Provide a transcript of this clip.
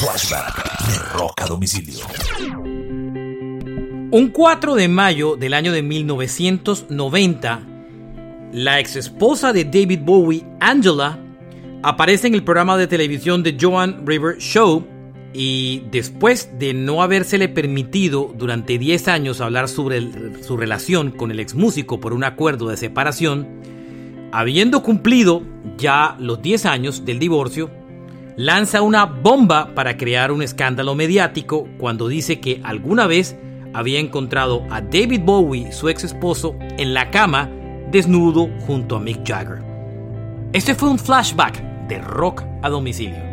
Flashback de Rock a Domicilio. Un 4 de mayo del año de 1990, la ex esposa de David Bowie, Angela, aparece en el programa de televisión de Joan River Show y después de no habérsele permitido durante 10 años hablar sobre su relación con el ex músico por un acuerdo de separación, habiendo cumplido ya los 10 años del divorcio, lanza una bomba para crear un escándalo mediático cuando dice que alguna vez había encontrado a David Bowie, su ex esposo, en la cama, desnudo junto a Mick Jagger. Este fue un flashback de rock a domicilio.